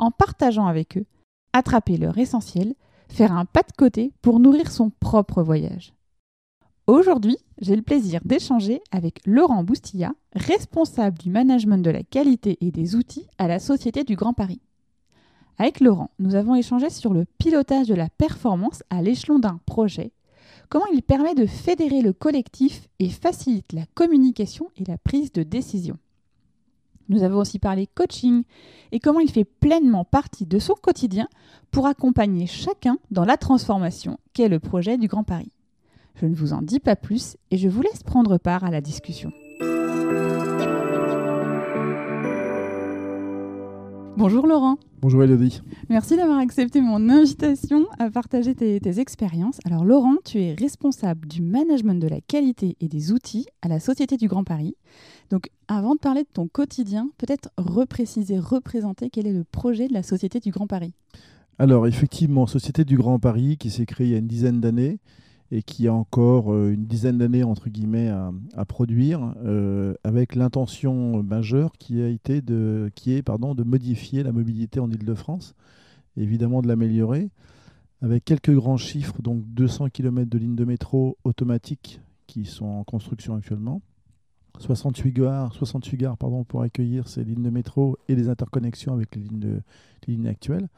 en partageant avec eux, attraper leur essentiel, faire un pas de côté pour nourrir son propre voyage. Aujourd'hui, j'ai le plaisir d'échanger avec Laurent Boustilla, responsable du management de la qualité et des outils à la Société du Grand Paris. Avec Laurent, nous avons échangé sur le pilotage de la performance à l'échelon d'un projet, comment il permet de fédérer le collectif et facilite la communication et la prise de décision. Nous avons aussi parlé coaching et comment il fait pleinement partie de son quotidien pour accompagner chacun dans la transformation qu'est le projet du Grand Paris. Je ne vous en dis pas plus et je vous laisse prendre part à la discussion. Bonjour Laurent. Bonjour Elodie. Merci d'avoir accepté mon invitation à partager tes, tes, expériences. Alors Laurent, tu es responsable du management de la qualité et des outils à la Société du Grand Paris. Donc avant de parler de ton quotidien, peut-être repréciser, représenter quel est le projet de la Société du Grand Paris? Alors effectivement, Société du Grand Paris qui s'est créée il y a une dizaine d'années et qui a encore euh, une dizaine d'années entre guillemets à, produire, euh, avec l'intention majeure qui a été de, qui est pardon, de modifier la mobilité en Île-de-France, évidemment de l'améliorer, avec quelques grands chiffres, donc 200 km de lignes de métro automatiques qui sont en construction actuellement, 68 gares, 68 gares pardon, pour accueillir ces lignes de métro et les interconnexions avec les lignes, de, les lignes actuelles.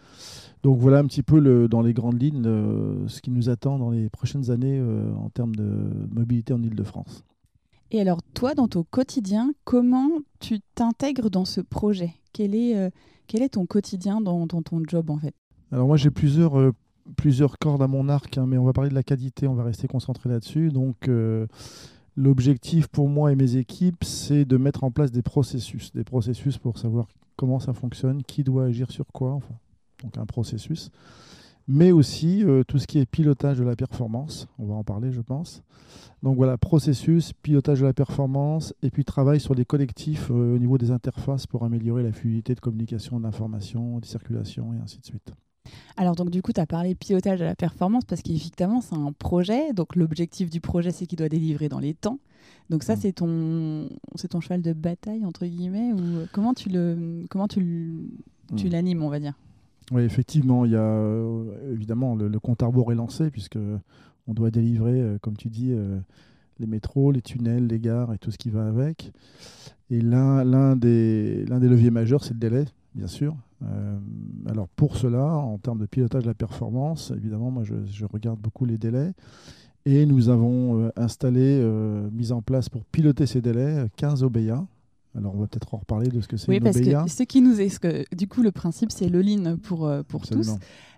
Donc voilà un petit peu le, dans les grandes lignes ce qui nous attend dans les prochaines années euh, en termes de mobilité en Ile-de-France. Et alors toi, dans ton quotidien, comment tu t'intègres dans ce projet? Quel est, euh, quel est ton quotidien dans, dans, ton job en fait? Alors moi j'ai plusieurs, euh, plusieurs cordes à mon arc, hein, mais on va parler de la qualité, on va rester concentré là-dessus. Donc L'objectif pour moi et mes équipes, c'est de mettre en place des processus, des processus pour savoir comment ça fonctionne, qui doit agir sur quoi, enfin, donc un processus, mais aussi euh, tout ce qui est pilotage de la performance, on va en parler je pense. Donc voilà, processus, pilotage de la performance, et puis travail sur les collectifs euh, au niveau des interfaces pour améliorer la fluidité de communication, d'information, de circulation et ainsi de suite. Alors donc du coup, tu as parlé pilotage de la performance parce qu'effectivement, c'est un projet. Donc l'objectif du projet, c'est qu'il doit délivrer dans les temps. Donc ça, mm. c'est ton, c'est ton cheval de bataille entre guillemets ou comment tu le, comment tu, tu mm. l'animes, on va dire? Oui, effectivement, il y a euh, évidemment le, compte à rebours est lancé puisque on doit délivrer, euh, comme tu dis, euh, les métros, les tunnels, les gares et tout ce qui va avec. Et l'un des, des leviers majeurs, c'est le délai, bien sûr. Euh, alors pour cela, en termes de pilotage de la performance, évidemment, moi je, regarde beaucoup les délais. Et nous avons euh, installé, euh, mis en place pour piloter ces délais, 15 OBEA. Alors on va peut-être en reparler de ce que c'est oui, parce que ce qui nous est, que, du coup le principe c'est le lean pour, pour tous.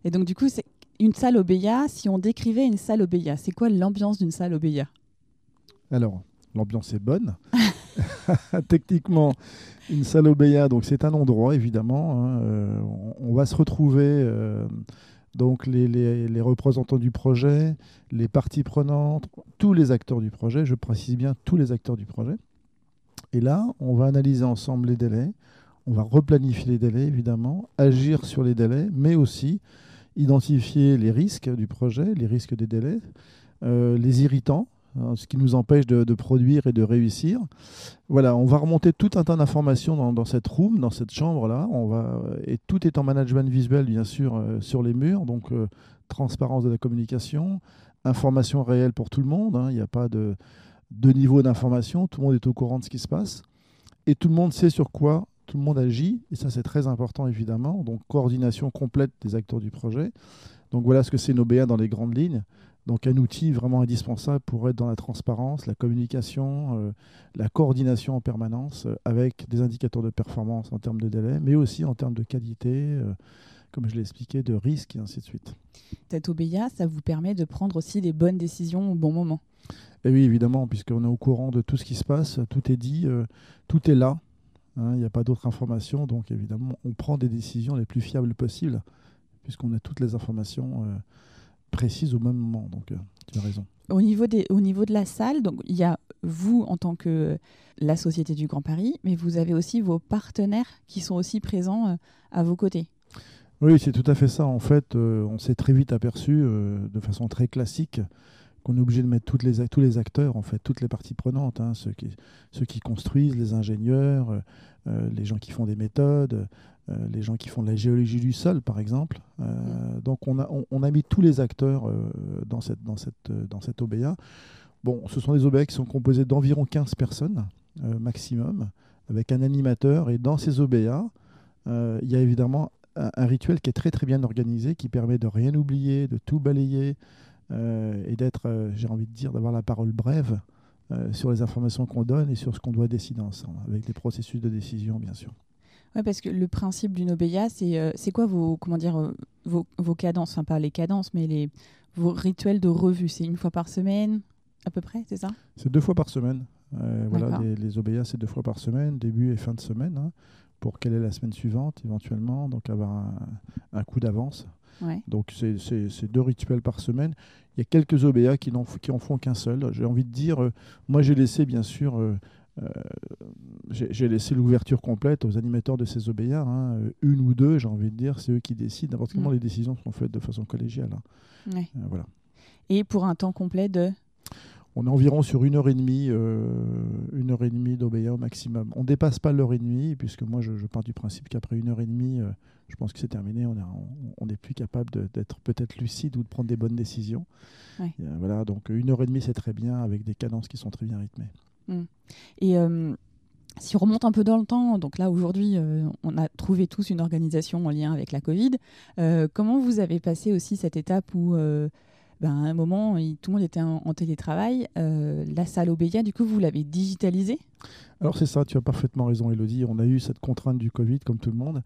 Et donc du coup c'est une salle OBEA, si on décrivait une salle OBEA, c'est quoi l'ambiance d'une salle OBEA Alors l'ambiance est bonne. Techniquement, une salle Obéa, donc c'est un endroit évidemment. Hein, euh, on, va se retrouver euh, donc les, représentants du projet, les parties prenantes, tous les acteurs du projet. Je précise bien tous les acteurs du projet. Et là, on va analyser ensemble les délais. On va replanifier les délais évidemment, agir sur les délais, mais aussi identifier les risques du projet, les risques des délais, euh, les irritants ce qui nous empêche de, produire et de réussir. Voilà, on va remonter tout un tas d'informations dans, cette room, dans cette chambre-là. Va, et tout est en management visuel, bien sûr, euh, sur les murs. Donc, euh, transparence de la communication, information réelle pour tout le monde. Hein. Il n'y a pas de, de niveau d'information. Tout le monde est au courant de ce qui se passe. Et tout le monde sait sur quoi tout le monde agit. Et ça, c'est très important, évidemment. Donc, coordination complète des acteurs du projet. Donc, voilà ce que c'est nos BA dans les grandes lignes. Donc un outil vraiment indispensable pour être dans la transparence, la communication, euh, la coordination en permanence euh, avec des indicateurs de performance en termes de délai, mais aussi en termes de qualité, euh, comme je l'ai expliqué, de risque et ainsi de suite. OBIA, ça vous permet de prendre aussi les bonnes décisions au bon moment. Et oui, évidemment, puisqu'on est au courant de tout ce qui se passe, tout est dit, tout est là. hein, il n'y a pas d'autres informations, donc évidemment, on prend des décisions les plus fiables possibles, puisqu'on a toutes les informations euh, précises au même moment. Donc, euh, tu as raison. Au niveau, des, au niveau de la salle, donc il y a vous en tant que la Société du Grand Paris, mais vous avez aussi vos partenaires qui sont aussi présents euh, à vos côtés. Oui, c'est tout à fait ça. En fait, on s'est très vite aperçu, de façon très classique, qu'on est obligé de mettre toutes les, tous les acteurs, en fait, toutes les parties prenantes, hein, ceux, qui, ceux qui construisent, les ingénieurs, euh, euh, les gens qui font des méthodes, euh, les gens qui font de la géologie du sol, par exemple. Mm. Donc on a, on, a mis tous les acteurs dans, cette, dans, cette, dans cette OBA. Bon, ce sont des OBA qui sont composés d'environ 15 personnes maximum, avec un animateur. Et dans ces OBA, il y a évidemment un, un, rituel qui est très très bien organisé, qui permet de rien oublier, de tout balayer, euh, et d'être, euh, j'ai envie de dire, d'avoir la parole brève euh, sur les informations qu'on donne et sur ce qu'on doit décider ensemble, avec des processus de décision, bien sûr. Oui, parce que le principe d'une OBEA, c'est c'est quoi vos, comment dire, vos, vos, cadences, enfin pas les cadences, mais les, vos rituels de revue C'est une fois par semaine, à peu près, c'est ça? C'est deux fois par semaine. voilà, les, les OBEA, c'est deux fois par semaine, début et fin de semaine, hein, pour quelle est la semaine suivante, éventuellement, donc avoir un, un coup d'avance. Donc c'est deux rituels par semaine. Il y a quelques OBA qui, n'en qui en font qu'un seul. J'ai envie de dire, euh, moi j'ai laissé bien sûr, euh, euh, j'ai laissé l'ouverture complète aux animateurs de ces OBA. Hein. une ou deux, j'ai envie de dire, c'est eux qui décident. N'importe comment mm. les décisions sont faites de façon collégiale. Hein. voilà. Et pour un temps complet de? On est environ sur une heure et demie, euh, une heure et demie au maximum. On ne dépasse pas l'heure et demie, puisque moi je, pars du principe qu'après une heure et demie, euh, je pense que c'est terminé. On n'est plus capable d'être peut-être lucide ou de prendre des bonnes décisions. Euh, voilà, donc une heure et demie c'est très bien avec des cadences qui sont très bien rythmées. Mmh. Et si on remonte un peu dans le temps, donc là aujourd'hui, on a trouvé tous une organisation en lien avec la Covid. comment vous avez passé aussi cette étape où ben, à un moment, tout le monde était en, télétravail. Euh, la salle Obéia, du coup, vous l'avez digitalisée? Alors c'est ça, tu as parfaitement raison, Elodie. On a eu cette contrainte du Covid, comme tout le monde.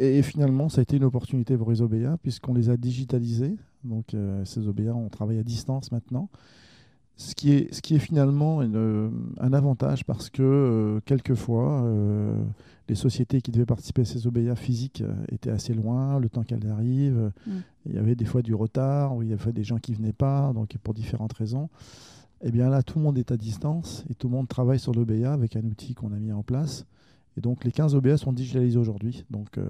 Et finalement, ça a été une opportunité pour les Obéa, puisqu'on les a digitalisés. Donc euh, ces Obéa, on travaille à distance maintenant. Ce qui est, ce qui est finalement une, un avantage parce que euh, quelquefois, les sociétés qui devaient participer à ces OBA physiques euh, étaient assez loin, le temps qu'elles arrivent. Mm. Il y avait des fois du retard, ou il y avait des gens qui ne venaient pas, donc pour différentes raisons. Et eh bien là, tout le monde est à distance et tout le monde travaille sur l'OBA avec un outil qu'on a mis en place. Et donc les 15 OBA sont digitalisés aujourd'hui. Donc, euh,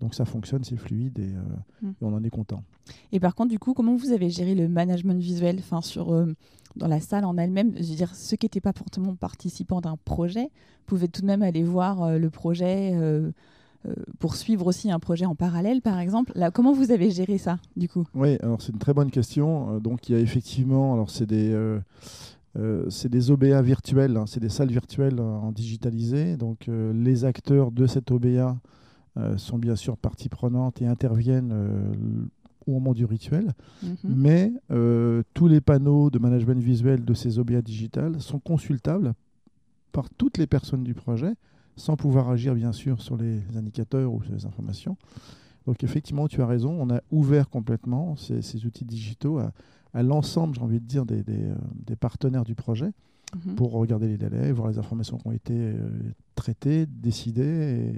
donc ça fonctionne, c'est fluide et, euh, mm. et, on en est content. Et par contre, du coup, comment vous avez géré le management visuel enfin, sur, dans la salle en elle-même, je veux dire, ceux qui n'étaient pas fortement participants d'un projet pouvaient tout de même aller voir euh, le projet, euh, euh, pour suivre aussi un projet en parallèle, par exemple. Là, comment vous avez géré ça, du coup? Oui, alors c'est une très bonne question. Donc il y a effectivement, alors c'est des c'est des OBA virtuels, hein, c'est des salles virtuelles en digitalisé. Donc les acteurs de cette OBA sont bien sûr partie prenante et interviennent au moment du rituel, mhm. mais euh, tous les panneaux de management visuel de ces OBA digitales sont consultables par toutes les personnes du projet, sans pouvoir agir bien sûr sur les indicateurs ou sur les informations. Donc effectivement, tu as raison, on a ouvert complètement ces, outils digitaux à, l'ensemble, j'ai envie de dire, des, des euh, partenaires du projet. Mhm. pour regarder les délais, voir les informations qui ont été euh, traitées, décidées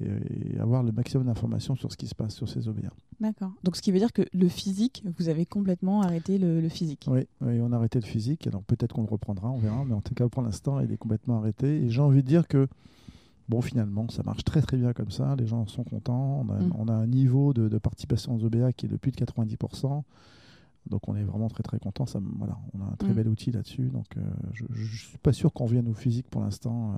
et, avoir le maximum d'informations sur ce qui se passe sur ces OBA. D'accord. Donc ce qui veut dire que le physique, vous avez complètement arrêté le, physique. Oui, on a arrêté le physique. Alors peut-être qu'on le reprendra, on verra. Mais en tout cas, pour l'instant, il est complètement arrêté. Et j'ai envie de dire que Bon, finalement, ça marche très très bien comme ça. Les gens sont contents. On a, mm. un niveau de, de, participation aux OBA qui est de plus de 90%. Donc on est vraiment très très content. Ça, voilà, on a un très mm. bel outil là-dessus. Donc euh, je ne suis pas sûr qu'on vienne au physique pour l'instant.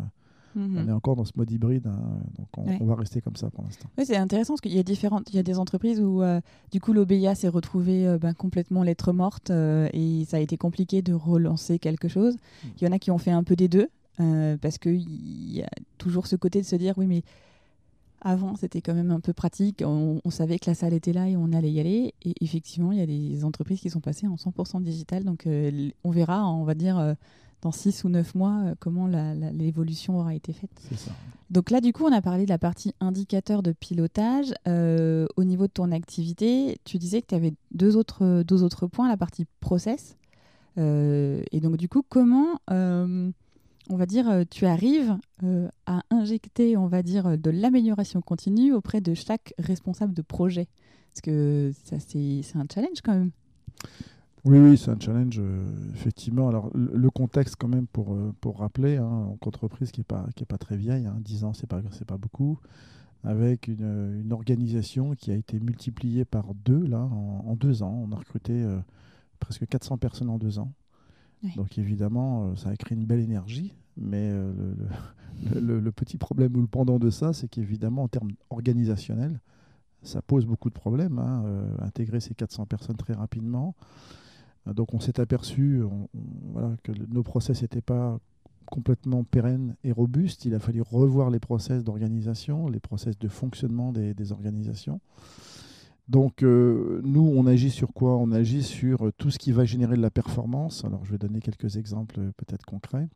Euh, mm-hmm. On est encore dans ce mode hybride, hein, donc on, va rester comme ça pour l'instant. Oui, c'est intéressant parce qu'il y a différentes, il y a des entreprises où euh, du coup l'OBIA s'est retrouvé ben, complètement lettre morte et ça a été compliqué de relancer quelque chose. Mm. Il y en a qui ont fait un peu des deux parce qu'il y a toujours ce côté de se dire oui mais avant, c'était quand même un peu pratique. On, savait que la salle était là et on allait y aller. Et effectivement, il y a des entreprises qui sont passées en 100% digital. Donc, euh, on verra, on va dire, euh, dans 6 ou 9 mois, euh, comment l'évolution aura été faite. Ça. Donc là, du coup, on a parlé de la partie indicateur de pilotage. au niveau de ton activité, tu disais que tu avais deux autres, deux autres points, la partie process. et donc, du coup, comment on va dire, euh, tu arrives euh, à injecter, on va dire, de l'amélioration continue auprès de chaque responsable de projet Parce que ça, c'est un challenge quand même. Oui, oui, c'est un challenge, euh, effectivement. Alors, le, contexte, quand même, pour, pour rappeler, hein, en entreprise qui n'est pas, est pas très vieille, hein, 10 ans, c'est pas, pas beaucoup, avec une, une, organisation qui a été multipliée par deux, là, en, deux ans. On a recruté presque 400 personnes en deux ans. Donc évidemment, euh, ça a créé une belle énergie, mais euh, le, petit problème ou le pendant de ça, c'est qu'évidemment, en termes organisationnels, ça pose beaucoup de problèmes. Hein, euh, intégrer ces 400 personnes très rapidement. Donc on s'est aperçu que nos process n'étaient pas complètement pérennes et robustes. Il a fallu revoir les process d'organisation, les process de fonctionnement des organisations. Donc euh, nous, on agit sur quoi? On agit sur euh, tout ce qui va générer de la performance. Alors je vais donner quelques exemples euh, peut-être concrets.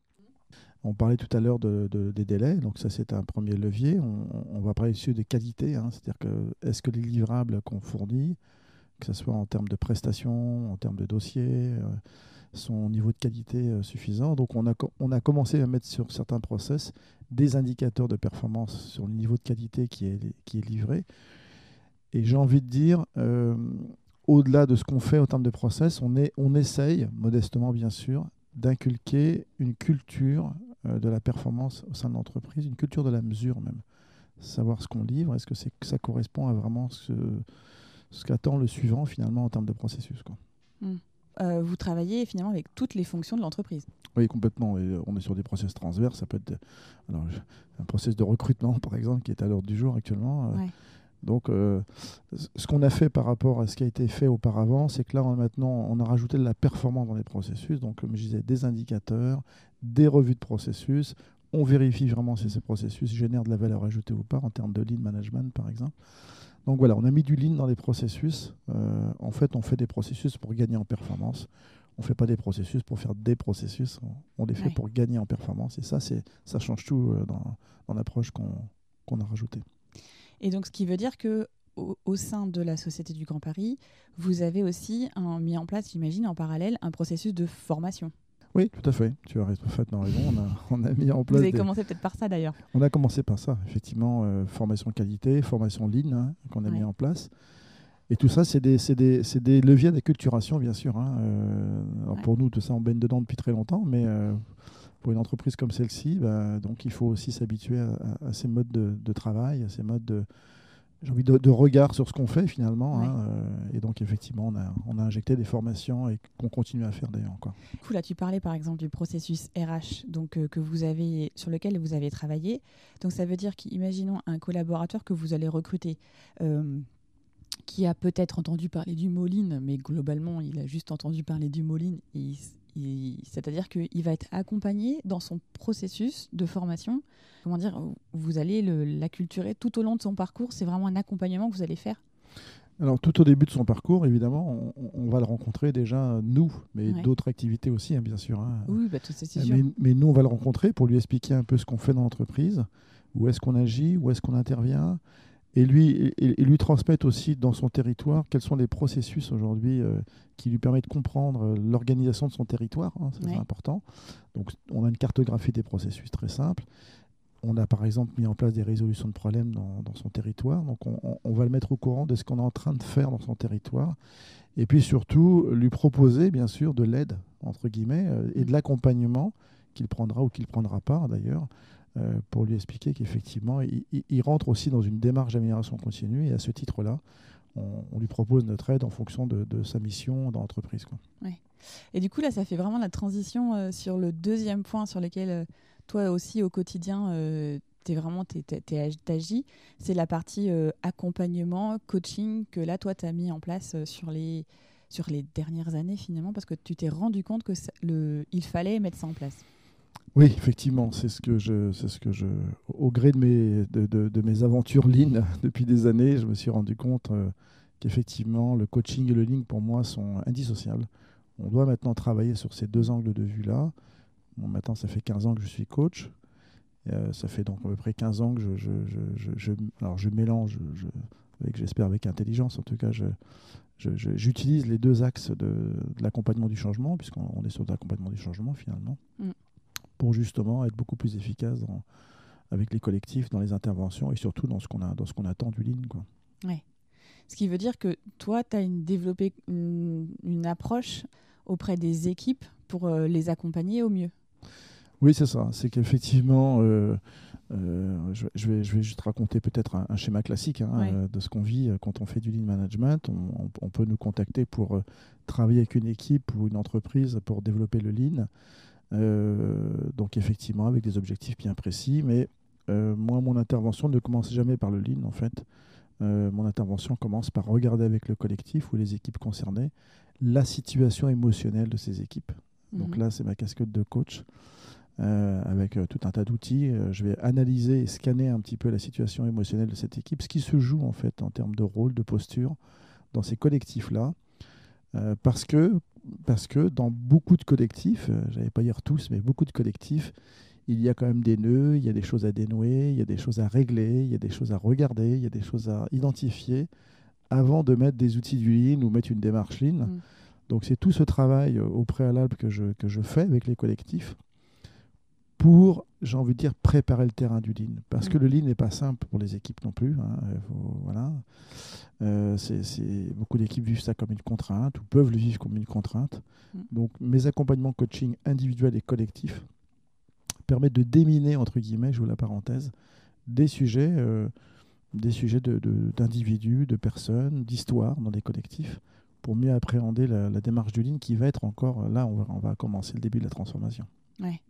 On parlait tout à l'heure de, des délais, donc ça c'est un premier levier. On, va parler aussi des qualités, hein. c'est-à-dire que est-ce que les livrables qu'on fournit, que ce soit en termes de prestations, en termes de dossiers, sont au niveau de qualité suffisant. Donc on a, on a commencé à mettre sur certains process des indicateurs de performance sur le niveau de qualité qui est livré et j'ai envie de dire, euh, au-delà de ce qu'on fait en termes de process, on, est, on essaye, modestement bien sûr, d'inculquer une culture euh, de la performance au sein de l'entreprise, une culture de la mesure même. Savoir ce qu'on livre, est-ce que, que ça correspond à vraiment ce, ce qu'attend le suivant finalement en termes de processus. Quoi. Hmm. Euh, vous travaillez finalement avec toutes les fonctions de l'entreprise. Oui, complètement. Et on est sur des process transverses. Ça peut être alors, un process de recrutement, par exemple, qui est à l'ordre du jour actuellement. Donc, euh, ce qu'on a fait par rapport à ce qui a été fait auparavant, c'est que là, maintenant, on a rajouté de la performance dans les processus. Donc, comme je disais, des indicateurs, des revues de processus. On vérifie vraiment si ces processus génèrent de la valeur ajoutée ou pas en termes de lean management, par exemple. Donc voilà, on a mis du lean dans les processus. Euh, en fait, on fait des processus pour gagner en performance. On ne fait pas des processus pour faire des processus. On, les fait pour gagner en performance. Et ça, ça change tout euh, dans, dans l'approche qu'on a rajoutée. Et donc, ce qui veut dire que au, sein de la Société du Grand Paris, vous avez aussi un, mis en place, j'imagine, en parallèle, un processus de formation. Oui, tout à fait. Tu as parfaitement raison. On a, on a mis en place. Vous avez commencé peut-être par ça d'ailleurs. On a commencé par ça, effectivement. Euh, formation qualité, formation ligne hein, qu'on a mis en place. Et tout ça, c'est des, des, des, leviers d'acculturation, bien sûr. Hein. Euh, pour nous, tout ça, on baigne dedans depuis très longtemps, mais euh, pour une entreprise comme celle-ci, bah, donc il faut aussi s'habituer à, ces modes de, travail, à ces modes de, j'ai envie de, regard sur ce qu'on fait finalement. Hein, euh, et donc effectivement, on a, on a, injecté des formations et qu'on continue à faire d'ailleurs encore. Cool, là tu parlais par exemple du processus RH donc, euh, que vous avez, sur lequel vous avez travaillé. Donc ça veut dire qu'imaginons un collaborateur que vous allez recruter. Euh, qui a peut-être entendu parler du Moline, mais globalement, il a juste entendu parler du Moline et c'est-à-dire qu'il va être accompagné dans son processus de formation. Comment dire Vous allez l'acculturer tout au long de son parcours. C'est vraiment un accompagnement que vous allez faire alors tout au début de son parcours, évidemment, on, va le rencontrer déjà, nous, mais d'autres activités aussi, hein, bien sûr. Hein. Oui, bah, tout ça, c'est sûr. Mais, nous, on va le rencontrer pour lui expliquer un peu ce qu'on fait dans l'entreprise, où est-ce qu'on agit, où est-ce qu'on intervient, et lui, et, lui transmettre aussi dans son territoire quels sont les processus aujourd'hui euh, qui lui permettent de comprendre euh, l'organisation de son territoire. Hein, c'est important. Donc, on a une cartographie des processus très simple. On a par exemple mis en place des résolutions de problèmes dans, son territoire. Donc, on, va le mettre au courant de ce qu'on est en train de faire dans son territoire. Et puis surtout, lui proposer, bien sûr, de l'aide, entre guillemets, euh, et de l'accompagnement qu'il prendra ou qu'il prendra pas, d'ailleurs, euh, pour lui expliquer qu'effectivement, il, rentre aussi dans une démarche d'amélioration continue et à ce titre-là, on, lui propose notre aide en fonction de, sa mission dans l'entreprise. Et du coup, là, ça fait vraiment la transition euh, sur le deuxième point sur lequel euh, toi aussi au quotidien, tu es vraiment c'est la partie accompagnement, coaching que là, toi, tu as mis en place sur les sur les dernières années finalement parce que tu t'es rendu compte que le, il fallait mettre ça en place. Oui, effectivement, c'est ce que je, c'est ce que je, au gré de mes, de, de, mes aventures lean depuis des années, je me suis rendu compte euh, qu'effectivement le coaching et le lean pour moi sont indissociables. On doit maintenant travailler sur ces deux angles de vue là. Bon, maintenant, ça fait 15 ans que je suis coach. Euh, ça fait donc à peu près 15 ans que je, je, je, alors je mélange, avec, j'espère avec intelligence en tout cas, j'utilise les deux axes de, de l'accompagnement du changement, puisqu'on est sur l'accompagnement du changement finalement. Mm pour justement être beaucoup plus efficace avec les collectifs, dans les interventions et surtout dans ce qu'on a dans ce qu'on attend du Lean. Quoi. Ouais. Ce qui veut dire que toi, tu as une, développé une, approche auprès des équipes pour euh, les accompagner au mieux. Oui, c'est ça. C'est qu'effectivement, euh, euh, je, vais, je vais juste raconter peut-être un, schéma classique hein, de ce qu'on vit quand on fait du lean management. On, peut nous contacter pour travailler avec une équipe ou une entreprise pour développer le lean. Donc effectivement, avec des objectifs bien précis. Mais moi, mon intervention ne commence jamais par le lean, en fait. Euh, mon intervention commence par regarder avec le collectif ou les équipes concernées la situation émotionnelle de ces équipes. Donc mhm. là, c'est ma casquette de coach. Euh, avec euh, tout un tas d'outils. je vais analyser et scanner un petit peu la situation émotionnelle de cette équipe, ce qui se joue en fait en termes de rôle, de posture dans ces collectifs-là. Parce, que, parce que dans beaucoup de collectifs, j'allais pas dire tous, mais beaucoup de collectifs, il y a quand même des nœuds, il y a des choses à dénouer, il y a des choses à régler, il y a des choses à regarder, il y a des choses à identifier avant de mettre des outils du Lean ou mettre une démarche Lean. Mm. Donc c'est tout ce travail au préalable que je, que je fais avec les collectifs pour, j'ai envie de dire, préparer le terrain du Lean. Parce mm. que le Lean n'est pas simple pour les équipes non plus. Hein. voilà. Euh, c'est, beaucoup d'équipes vivent ça comme une contrainte ou peuvent le vivre comme une contrainte. Mm. Donc mes accompagnements coaching individuels et collectifs permet de déminer, entre guillemets, je vous la parenthèse, des sujets, euh, des sujets d'individus, de, de, personnes, d'histoires dans des collectifs, pour mieux appréhender la, démarche du ligne qui va être encore, là, on va, on va commencer le début de la transformation. Ouais.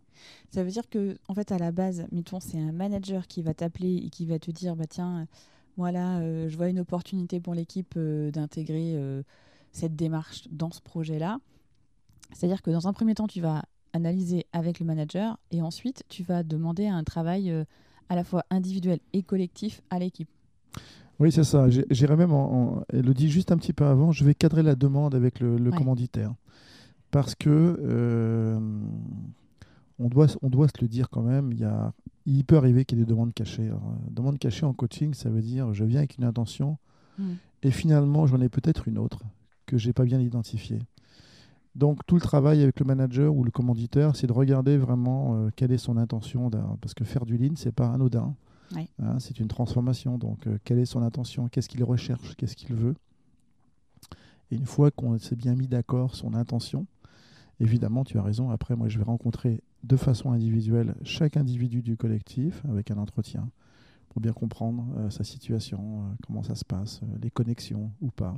Ça veut dire que, en fait, à la base, mettons, c'est un manager qui va t'appeler et qui va te dire, bah tiens, voilà, euh, je vois une opportunité pour l'équipe euh, d'intégrer cette démarche dans ce projet-là. C'est-à-dire que dans un premier temps, tu vas analyser avec le manager et ensuite tu vas demander un travail euh, à la fois individuel et collectif à l'équipe. Oui, c'est ça. J'irais même, en, elle le dit juste un petit peu avant, je vais cadrer la demande avec le, commanditaire. Parce que euh, on, doit, on doit se le dire quand même, il, y a, il peut arriver qu'il y ait des demandes cachées. Alors, euh, demande cachée en coaching, ça veut dire je viens avec une intention hmm. et finalement j'en ai peut-être une autre que j'ai pas bien identifiée. Donc tout le travail avec le manager ou le commanditaire, c'est de regarder vraiment euh, quelle est son intention. Parce que faire du lean, c'est pas anodin. Hein, c'est une transformation. Donc euh, quelle est son intention Qu'est-ce qu'il recherche Qu'est-ce qu'il veut Et une fois qu'on s'est bien mis d'accord son intention, évidemment, tu as raison. Après, moi, je vais rencontrer de façon individuelle chaque individu du collectif avec un entretien pour bien comprendre euh, sa situation, comment ça se passe, les connexions ou pas.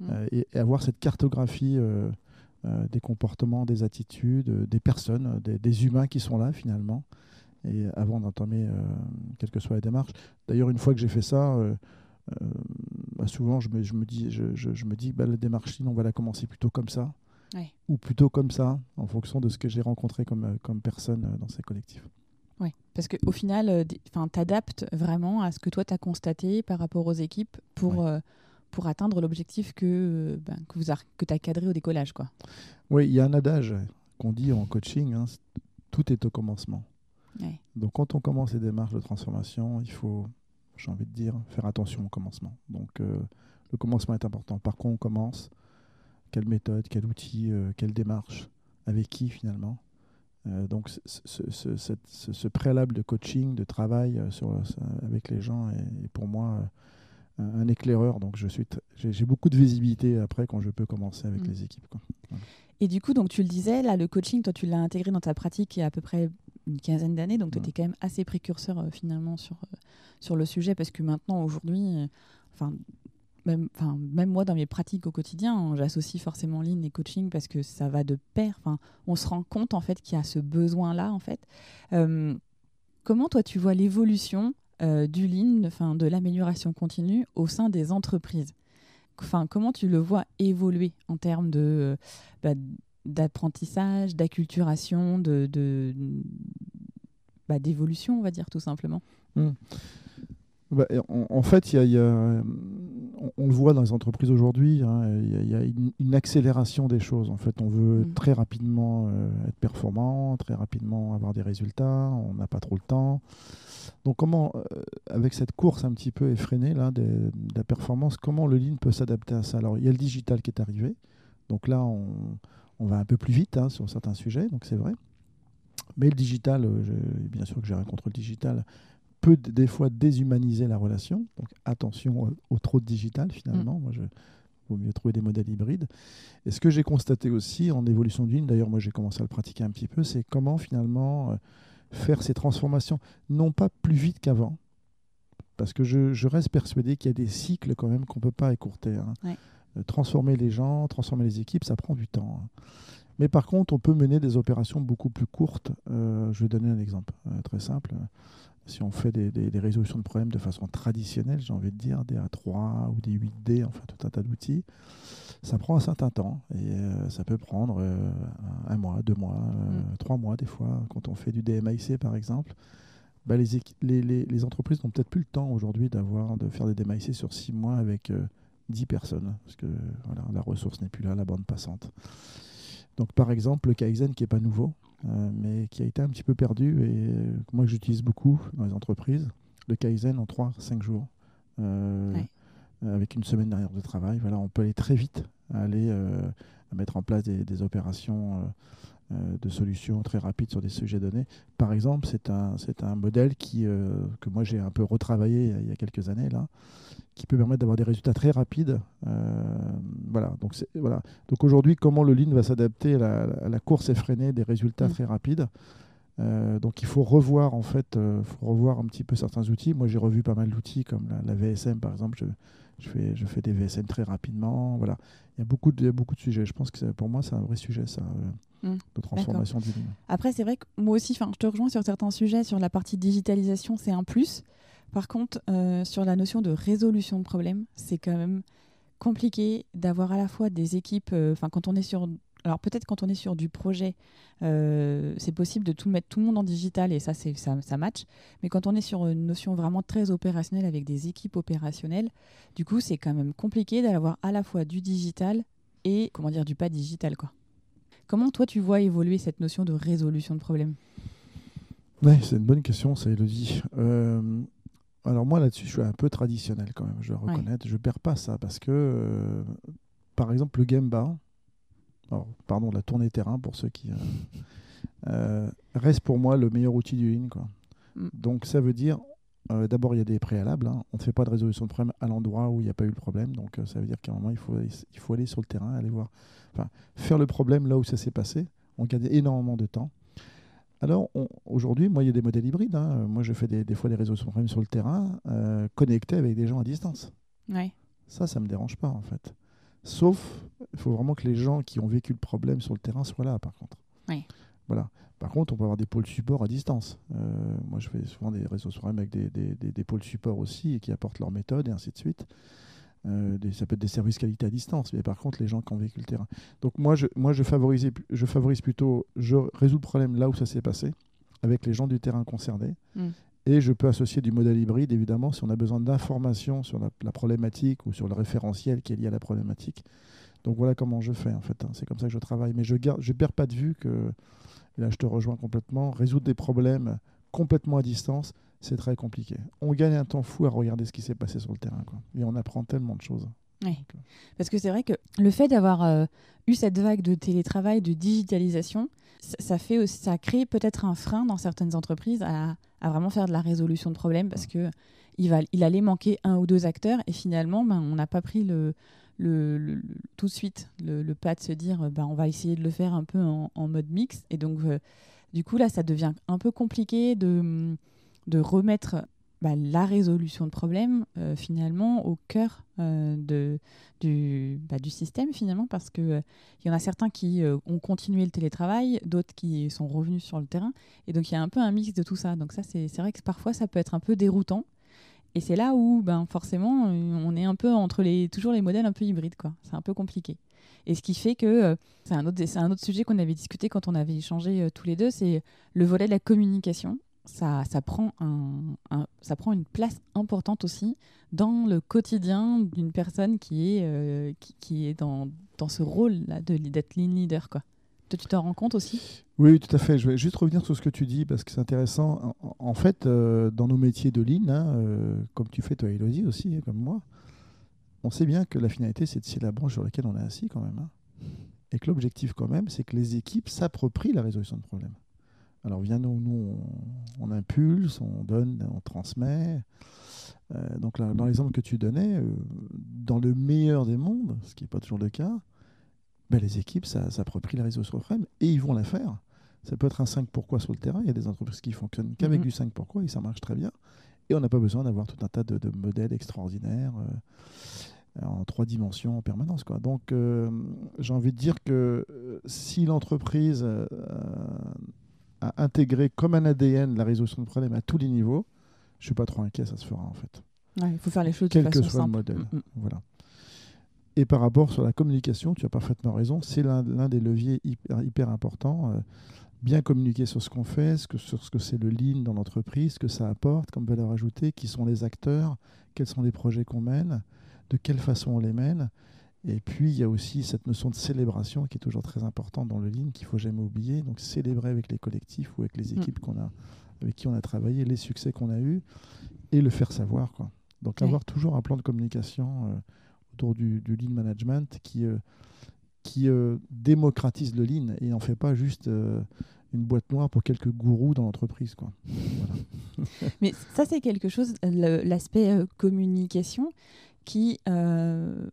Mmh. et, avoir cette cartographie euh, des comportements, des attitudes, euh, des personnes, des, humains qui sont là finalement, et avant d'entamer euh, quelle que soit la démarche. D'ailleurs, une fois que j'ai fait ça, bah, souvent je me, je me, dis, je, je, me dis bah, la démarche, on va la commencer plutôt comme ça, ou plutôt comme ça, en fonction de ce que j'ai rencontré comme, comme personne dans ces collectifs. Oui, parce qu'au final, tu adaptes vraiment à ce que toi tu as constaté par rapport aux équipes pour pour atteindre l'objectif que, euh, ben, que, vous que tu as cadré au décollage. Quoi. Oui, il y a un adage qu'on dit en coaching, hein, tout est au commencement. Donc quand on commence les démarches de transformation, il faut, j'ai envie de dire, faire attention au commencement. Donc euh, le commencement est important. Par quoi on commence? Quelle méthode, quel outil, euh, quelle démarche Avec qui finalement donc ce, ce, préalable de coaching, de travail sur, avec les gens est, est pour moi un, éclaireur. Donc je suis j'ai beaucoup de visibilité après quand je peux commencer avec mm. les équipes. Et du coup, donc tu le disais, là, le coaching, toi, tu l'as intégré dans ta pratique il y a à peu près une quinzaine d'années, donc tu étais quand même assez précurseur euh, finalement sur, euh, sur le sujet, parce que maintenant, aujourd'hui, euh, enfin, même, même moi dans mes pratiques au quotidien, j'associe forcément ligne et coaching parce que ça va de pair. Enfin, on se rend compte en fait qu'il y a ce besoin-là en fait. comment toi tu vois l'évolution euh, du lean, enfin, de l'amélioration continue au sein des entreprises? Enfin, comment tu le vois évoluer en termes de euh, bah, d'apprentissage, d'acculturation, de, bah, d'évolution, on va dire tout simplement? Hmm. Bah, en, fait, y a, on, le voit dans les entreprises aujourd'hui, hein, il y a, une, accélération des choses. En fait, on veut hmm. très rapidement euh, être performant, très rapidement avoir des résultats, on n'a pas trop le temps. Donc comment, euh, avec cette course un petit peu effrénée là, de, la performance, comment le lean peut s'adapter à ça? Alors il y a le digital qui est arrivé, donc là on, va un peu plus vite hein, sur certains sujets, donc c'est vrai. Mais le digital, euh, bien sûr que j'ai rien contre le digital, peut des fois déshumaniser la relation. Donc attention au, au trop de digital finalement. Moi, je vaut mieux trouver des modèles hybrides. Et ce que j'ai constaté aussi en évolution ligne, d'ailleurs moi j'ai commencé à le pratiquer un petit peu, c'est comment finalement euh, faire ces transformations, non pas plus vite qu'avant, parce que je, je reste persuadé qu'il y a des cycles quand même qu'on ne peut pas écourter. hein. Ouais. Euh, transformer les gens, transformer les équipes, ça prend du temps. hein. Mais par contre, on peut mener des opérations beaucoup plus courtes. Euh, je vais donner un exemple euh, très simple. Si on fait des, des- des résolutions de problèmes de façon traditionnelle, j'ai envie de dire, des A3 ou des 8D, enfin tout un tas d'outils, ça prend un certain temps. Et euh, ça peut prendre un mois, deux mois, Mm. trois mois des fois. Quand on fait du DMIC par exemple, bah, les, équi- les, les- les entreprises n'ont peut-être plus le temps aujourd'hui d'avoir de faire des DMIC sur six mois avec euh, 10 personnes. Parce que voilà, la ressource n'est plus là, la bande passante. Donc par exemple, le Kaizen qui n'est pas nouveau, euh, mais qui a été un petit peu perdu et euh, que moi j'utilise beaucoup dans les entreprises, le Kaizen en 3-5 jours. euh, Ouais. euh, Avec une semaine derrière de travail, voilà, on peut aller très vite à aller euh, à mettre en place des, des opérations euh, euh, de solutions très rapides sur des sujets donnés. Par exemple, c'est un, c'est un modèle qui, euh, que moi j'ai un peu retravaillé il y a- quelques années, là, qui peut permettre d'avoir des résultats très rapides. Euh, voilà. Donc, voilà. Donc aujourd'hui, comment le Lean va s'adapter à la, à la course effrénée des résultats Mm. très rapides Euh, donc il faut revoir en fait, euh, faut revoir un petit peu certains outils. Moi j'ai revu pas mal d'outils comme la, la VSM par exemple. Je, je fais, je fais des VSM très rapidement. Voilà. Il y a beaucoup de, il y a beaucoup de sujets. Je pense que pour moi c'est un vrai sujet ça, euh, Mm. de transformation du Lean. Après, c'est vrai que moi aussi, je te rejoins sur certains sujets. Sur la partie digitalisation, c'est un plus. Par contre, euh, sur la notion de résolution de problèmes, c'est quand même compliqué d'avoir à la fois des équipes. euh, Enfin, quand on est sur, alors peut-être quand on est sur du projet, euh, c'est possible de tout mettre tout le monde en digital et ça, c'est ça, ça match. Mais quand on est sur une notion vraiment très opérationnelle avec des équipes opérationnelles, du coup, c'est quand même compliqué d'avoir à la fois du digital et comment dire du pas digital, quoi. Comment toi tu vois évoluer cette notion de résolution de problèmes? Ouais, c'est une bonne question, ça Elodie. Euh, alors moi là-dessus, je suis un peu traditionnel quand même, je dois Ouais. reconnaître. Je perds pas ça parce que, euh, par exemple, le Gemba, alors, pardon, la tournée terrain pour ceux qui... euh, euh, reste pour moi le meilleur outil du Lean. Quoi. Mm. Donc ça veut dire, euh, d'abord il y a des préalables, hein. on ne fait pas de résolution de problème à l'endroit où il n'y a pas eu le problème, donc euh, ça veut dire qu'à un moment il faut, aller, il faut aller sur le terrain, aller voir, enfin faire le problème là où ça s'est passé, on gagne énormément de temps. Alors aujourd'hui, moi il y a des modèles hybrides, hein. moi je fais des, des fois des résolutions de problèmes sur le terrain, connectés avec des gens à distance. Ouais. Ça, ça me dérange pas en fait. Sauf, il faut vraiment que les gens qui ont vécu le problème sur le terrain soient là, par contre. Oui. Voilà. Par contre, on peut avoir des pôles support à distance. Euh, moi, je fais souvent des réseaux sur avec des, des, des- des pôles support aussi et qui apportent leur méthode et ainsi de suite. Euh, ça peut être des services qualité à distance, mais par contre, les gens qui ont vécu le terrain. Donc, moi, je, moi, je, favorise, je favorise plutôt, je résous le problème là où ça s'est passé, avec les gens du terrain concernés. Mm. Et je peux associer du modèle hybride, évidemment, si on a besoin d'informations sur la, problématique ou sur le référentiel qui est lié à la problématique. Donc voilà comment je fais, en fait. hein. C'est comme ça que je travaille. Mais je ne je perds pas de vue que, et là je te rejoins complètement, résoudre des problèmes complètement à distance, c'est très compliqué. On gagne un temps fou à regarder ce qui s'est passé sur le terrain. Et on apprend tellement de choses. Ouais. Parce que c'est vrai que le fait d'avoir euh, eu cette vague de télétravail, de digitalisation, ça, ça fait aussi, ça crée peut-être un frein dans certaines entreprises à, à vraiment faire de la résolution de problèmes parce que il, va, il allait manquer un ou deux acteurs et finalement, ben, on n'a pas pris le, le, tout de suite le, le pas de se dire euh, ben, on va essayer de le faire un peu en, en mode mix. Et donc, euh, du coup, là, ça devient un peu compliqué de, de remettre bah, la résolution de problèmes euh, finalement au cœur euh, de, du, bah, du système finalement parce que euh, il y en a certains qui ont continué le télétravail, d'autres qui sont revenus sur le terrain et donc il y a un peu un mix de tout ça. Donc ça c'est vrai que parfois ça peut être un peu déroutant et c'est là où ben forcément on est un peu entre les toujours les modèles un peu hybrides quoi. C'est un peu compliqué. Et ce qui fait que c'est un autre c'est un autre sujet qu'on avait discuté quand on avait échangé tous les deux, c'est le volet de la communication ça, prend une place importante aussi dans le quotidien d'une personne qui est, euh, dans, ce rôle-là d'être lean leader. Quoi. Toi, tu t'en rends compte aussi? Oui, tout à fait. Je vais juste revenir sur ce que tu dis parce que c'est intéressant. En, fait, euh, dans nos métiers de ligne, hein, euh, comme tu fais toi, Elodie aussi, hein, comme moi, on sait bien que la finalité, c'est la branche sur laquelle on est assis quand même. hein. Et que l'objectif quand même, c'est que les équipes s'approprient la résolution de problèmes. Alors, viens nous, nous on, impulse, on donne, on transmet. Euh, donc, là, dans l'exemple que tu donnais, euh, dans le meilleur des mondes, ce qui n'est pas toujours le cas, ben, les équipes s'approprient la réseau sur frame et ils vont la faire. Ça peut être un 5 pourquoi sur le terrain. Il y a des entreprises qui fonctionnent qu'avec mhm. du 5 pourquoi et ça marche très bien. Et on n'a pas besoin d'avoir tout un tas de, modèles extraordinaires euh, en trois dimensions en permanence. Quoi. Donc, j'ai envie de dire que si l'entreprise a intégré comme un ADN la résolution de problèmes à tous les niveaux, je suis pas trop inquiet, ça se fera en fait. il faut faire les choses Quel de façon que soit le modèle. Mm, mm. Voilà. Et par rapport sur la communication, tu as parfaitement raison, c'est l'un des leviers hyper, hyper importants bien communiquer sur ce qu'on fait, ce que, sur ce que c'est le lean dans l'entreprise, ce que ça apporte comme valeur ajoutée, qui sont les acteurs, quels sont les projets qu'on mène, de quelle façon on les mène. Et puis, il y a aussi cette notion de célébration qui est toujours très importante dans le lean, qu'il faut jamais oublier. Donc, célébrer avec les collectifs ou avec les mm. équipes qu'on a, avec qui on a travaillé, les succès qu'on a eus, et le faire savoir. Quoi. Donc, avoir toujours un plan de communication euh, autour du, lean management qui, euh, qui euh, démocratise le lean et n'en fait pas juste une boîte noire pour quelques gourous dans l'entreprise. Quoi. Mais ça, c'est quelque chose, l'aspect communication, qui, euh,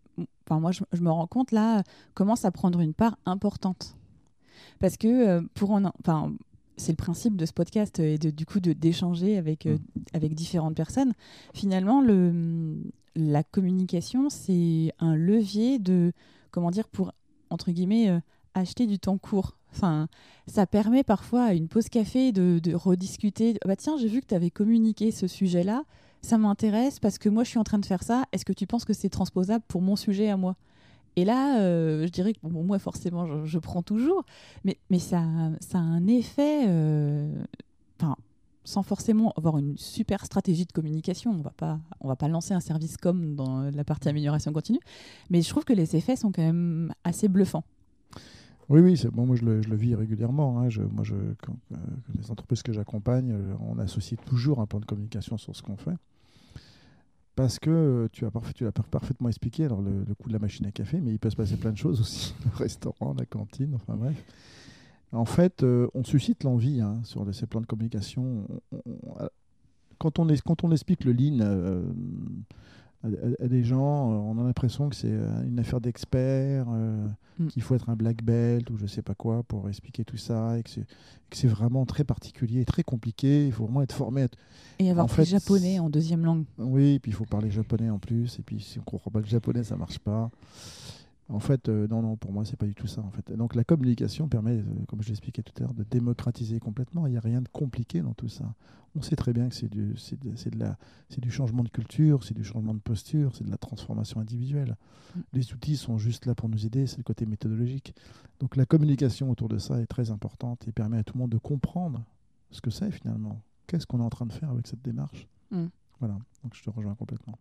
enfin moi, je, me rends compte là, commence à prendre une part importante. Parce que euh, pour en, enfin, c'est le principe de ce podcast et de, du coup d'échanger avec, mm. avec différentes personnes. Finalement, le, la communication, c'est un levier de, comment dire, pour, entre guillemets, acheter du temps court. Enfin, ça permet parfois à une pause café de, rediscuter. Bah tiens, j'ai vu que tu avais communiqué ce sujet-là. Ça m'intéresse parce que moi, je suis en train de faire ça. Est-ce que tu penses que c'est transposable pour mon sujet à moi? Et là, euh, je dirais que bon, moi, forcément, je, prends toujours. Mais, mais ça, ça a un effet. Euh, sans forcément avoir une super stratégie de communication. On va pas, on va pas lancer un service comme dans la partie amélioration continue. Mais je trouve que les effets sont quand même assez bluffants. Oui, oui, bon, moi je le, vis régulièrement. Hein. Moi, je, euh, les entreprises que j'accompagne, euh, on associe toujours un plan de communication sur ce qu'on fait. Parce que euh, tu as, parfait, tu l'as parfaitement expliqué, alors le, coup de la machine à café, mais il peut se passer plein de choses aussi, le restaurant, la cantine, enfin bref. En fait, on suscite l'envie hein, sur ces plans de communication. est, quand on explique le lean, à, des gens, euh, on a l'impression que c'est euh, une affaire d'experts, euh, mm. qu'il faut être un black belt ou je sais pas quoi pour expliquer tout ça, et que c'est vraiment très particulier, très compliqué. Il faut vraiment être formé. Et avoir en japonais en deuxième langue. Oui, et puis il faut parler japonais en plus, et puis si on ne comprend pas le japonais, ça marche pas. En fait, euh, non, non, pour moi, c'est pas du tout ça. En fait. Donc la communication permet, euh, comme je l'expliquais tout à l'heure, de démocratiser complètement. Il n'y a rien de compliqué dans tout ça. On sait très bien que c'est du, de, la, du changement de culture, c'est du changement de posture, c'est de la transformation individuelle. Mm. Les outils sont juste là pour nous aider, c'est le côté méthodologique. Donc la communication autour de ça est très importante et permet à tout le monde de comprendre ce que c'est finalement. Qu'est-ce qu'on est en train de faire avec cette démarche? Mm. Voilà, donc je te rejoins complètement.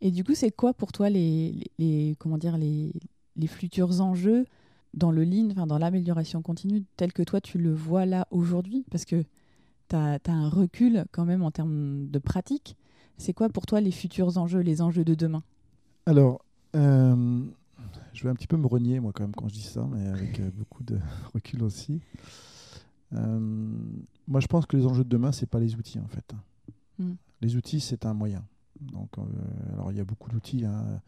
Et du coup, c'est quoi pour toi les, les, comment dire, les, les, futurs enjeux dans le lean, enfin, dans l'amélioration continue, tel que toi tu le vois là aujourd'hui? Parce que tu as, un recul quand même en termes de pratique. C'est quoi pour toi les futurs enjeux, les enjeux de demain? Alors, euh, je vais un petit peu me renier moi quand même quand je dis ça, mais avec euh, beaucoup de recul aussi. Euh, moi, je pense que les enjeux de demain, c'est pas les outils en fait. Hmm. Les outils, c'est un moyen. Donc, euh, alors il y a beaucoup d'outils hein,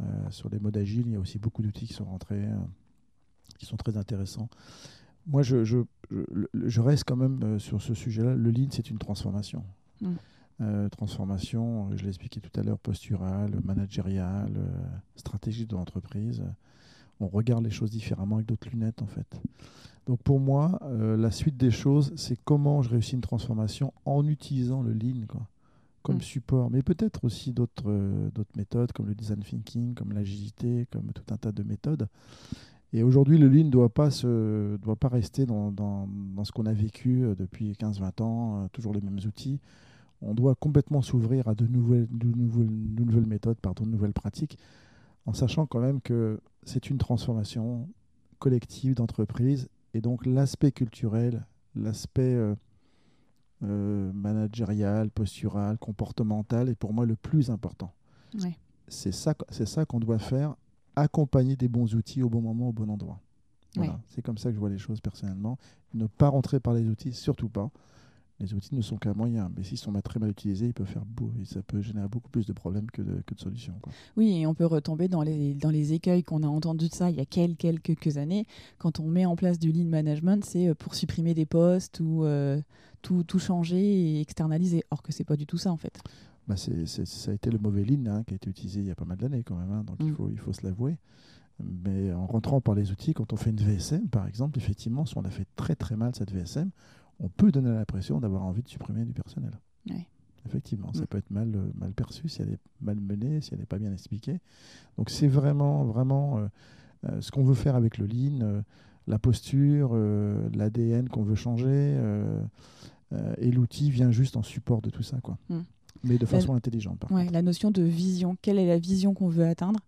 euh, sur les modes agiles. Il y a aussi beaucoup d'outils qui sont rentrés, euh, qui sont très intéressants. Moi, je, je, je, reste quand même sur ce sujet-là. Le lean, c'est une transformation. Mm. transformation, je l'ai expliqué tout à l'heure, posturale, managériale, stratégique de l'entreprise. On regarde les choses différemment avec d'autres lunettes, en fait. Donc pour moi, la suite des choses, c'est comment je réussis une transformation en utilisant le lean. Quoi comme mm. support, mais peut-être aussi d'autres euh, d'autres méthodes comme le design thinking, comme l'agilité, comme tout un tas de méthodes. Et aujourd'hui, le lean ne doit pas, se, doit pas rester dans, dans, dans ce qu'on a vécu euh, depuis 15-20 ans, euh, toujours les mêmes outils. On doit complètement s'ouvrir à de nouvelles, de nouvelles, de nouvelles méthodes, pardon, de nouvelles pratiques, en sachant quand même que c'est une transformation collective d'entreprise. Et donc l'aspect culturel, l'aspect euh, managérial, postural, comportemental est pour moi le plus important. C'est ça, c'est ça qu'on doit faire, accompagner des bons outils au bon moment, au bon endroit. Voilà. C'est comme ça que je vois les choses personnellement. Ne pas rentrer par les outils, surtout pas. Les outils ne sont qu'un moyen, mais s'ils sont très mal utilisés, ils peuvent faire beau, et ça peut générer beaucoup plus de problèmes que de, que de solutions. Quoi. Oui, et on peut retomber dans les, dans les écueils qu'on a entendu de ça il y a quelques, quelques années. Quand on met en place du lean management, c'est euh, pour supprimer des postes ou euh, tout, tout changer et externaliser. Or que c'est pas du tout ça en fait. Bah c'est, ça a été le mauvais lean hein, qui a été utilisé il y a pas mal d'années quand même, hein, donc il, mm. faut, il faut se l'avouer. Mais en rentrant par les outils, quand on fait une VSM par exemple, effectivement, si on a fait très très mal cette VSM, on peut donner l'impression d'avoir envie de supprimer du personnel. Effectivement, ça mm. peut être mal, euh, mal perçu si elle est mal menée, si elle n'est pas bien expliquée. Donc c'est vraiment, vraiment euh, euh, ce qu'on veut faire avec le lean, la posture, l'ADN qu'on veut changer, et l'outil vient juste en support de tout ça, quoi. Mm. Mais de façon intelligente. ouais, la notion de vision, quelle est la vision qu'on veut atteindre?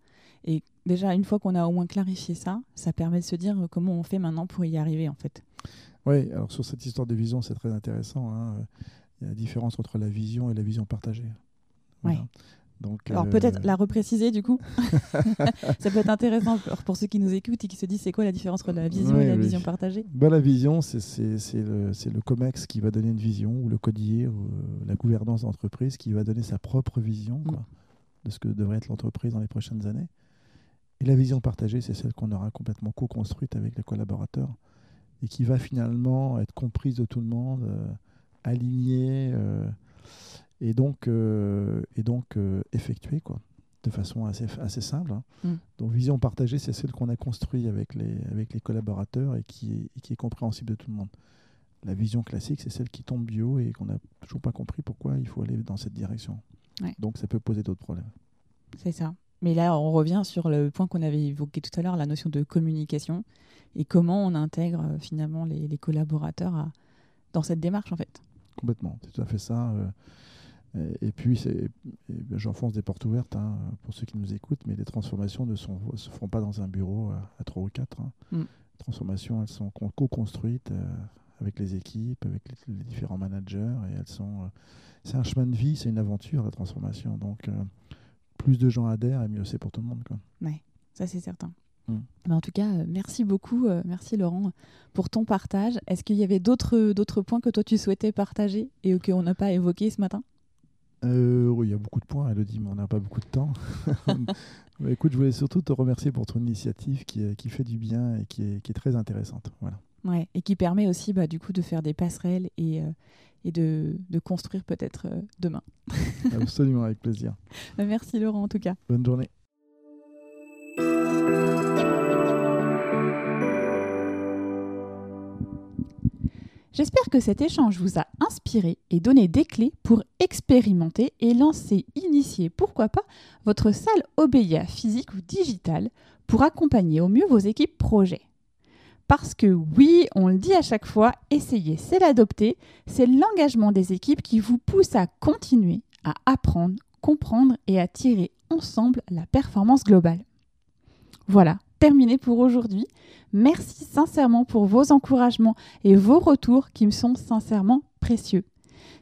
Et déjà, une fois qu'on a au moins clarifié ça, ça permet de se dire comment on fait maintenant pour y arriver, en fait. Oui, alors sur cette histoire de vision, c'est très intéressant. Hein. Il y a la différence entre la vision et la vision partagée. Donc, Alors peut-être euh, la repréciser du coup. ça peut être intéressant pour, ceux qui nous écoutent et qui se disent c'est quoi la différence entre la vision et la vision partagée? Bah, La vision, c'est le, le, COMEX qui va donner une vision, ou le codier, ou euh, la gouvernance d'entreprise qui va donner sa propre vision quoi, mm. de ce que devrait être l'entreprise dans les prochaines années. Et la vision partagée, c'est celle qu'on aura complètement co-construite avec les collaborateurs et qui va finalement être comprise de tout le monde, euh, alignée euh, et donc, euh, et donc effectuée quoi, de façon assez, assez simple. Hein. Mm. Donc vision partagée, c'est celle qu'on a construite avec les, avec les collaborateurs et qui, est, qui est compréhensible de tout le monde. La vision classique, c'est celle qui tombe bio et qu'on n'a toujours pas compris pourquoi il faut aller dans cette direction. Donc ça peut poser d'autres problèmes. C'est ça. Mais là, on revient sur le point qu'on avait évoqué tout à l'heure, la notion de communication et comment on intègre euh, finalement les, collaborateurs dans cette démarche en fait. Complètement, c'est tout à fait ça. Euh, et, puis, j'enfonce des portes ouvertes hein, pour ceux qui nous écoutent, mais les transformations ne se font pas dans un bureau à, trois ou quatre. Hein. Mm. Les transformations, elles sont co-construites euh, avec les équipes, avec les, différents managers, et elles sont. c'est un chemin de vie, c'est une aventure la transformation. Donc, plus de gens adhèrent, et mieux c'est pour tout le monde. Oui, ça c'est certain. Mm. en tout cas, euh, merci beaucoup, euh, merci Laurent, pour ton partage. Est-ce qu'il y avait d'autres points que toi tu souhaitais partager et qu'on n'a pas évoqué ce matin? Euh, Oui, il y a beaucoup de points, Elodie, mais on n'a pas beaucoup de temps. Écoute, je voulais surtout te remercier pour ton initiative qui, qui fait du bien et qui est, qui est, très intéressante. Voilà. Ouais, et qui permet aussi bah, du coup de faire des passerelles et, et de, de construire peut-être demain. Absolument, avec plaisir. Bah, merci Laurent en tout cas. Bonne journée. J'espère que cet échange vous a inspiré et donné des clés pour expérimenter et lancer, initier, pourquoi pas, votre salle OBIA physique ou digitale pour accompagner au mieux vos équipes projets. Parce que oui, on le dit à chaque fois, essayer, c'est l'adopter, c'est l'engagement des équipes qui vous pousse à continuer, à apprendre, comprendre et à tirer ensemble la performance globale. Voilà, terminé pour aujourd'hui. Merci sincèrement pour vos encouragements et vos retours qui me sont sincèrement précieux.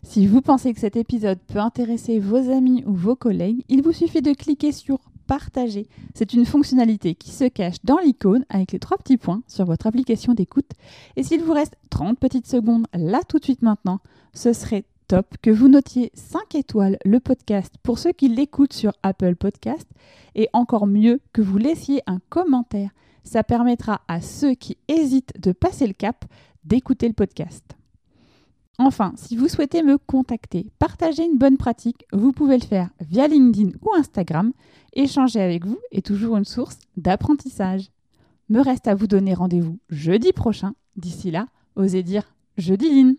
Si vous pensez que cet épisode peut intéresser vos amis ou vos collègues, il vous suffit de cliquer sur partager. C'est une fonctionnalité qui se cache dans l'icône avec les trois petits points sur votre application d'écoute. Et s'il vous reste 30 petites secondes là tout de suite maintenant, ce serait top que vous notiez 5 étoiles le podcast pour ceux qui l'écoutent sur Apple Podcast et encore mieux que vous laissiez un commentaire ça permettra à ceux qui hésitent de passer le cap d'écouter le podcast. Enfin, si vous souhaitez me contacter, partager une bonne pratique, vous pouvez le faire via LinkedIn ou Instagram. Échanger avec vous est toujours une source d'apprentissage. Me reste à vous donner rendez-vous jeudi prochain. D'ici là, osez dire jeudi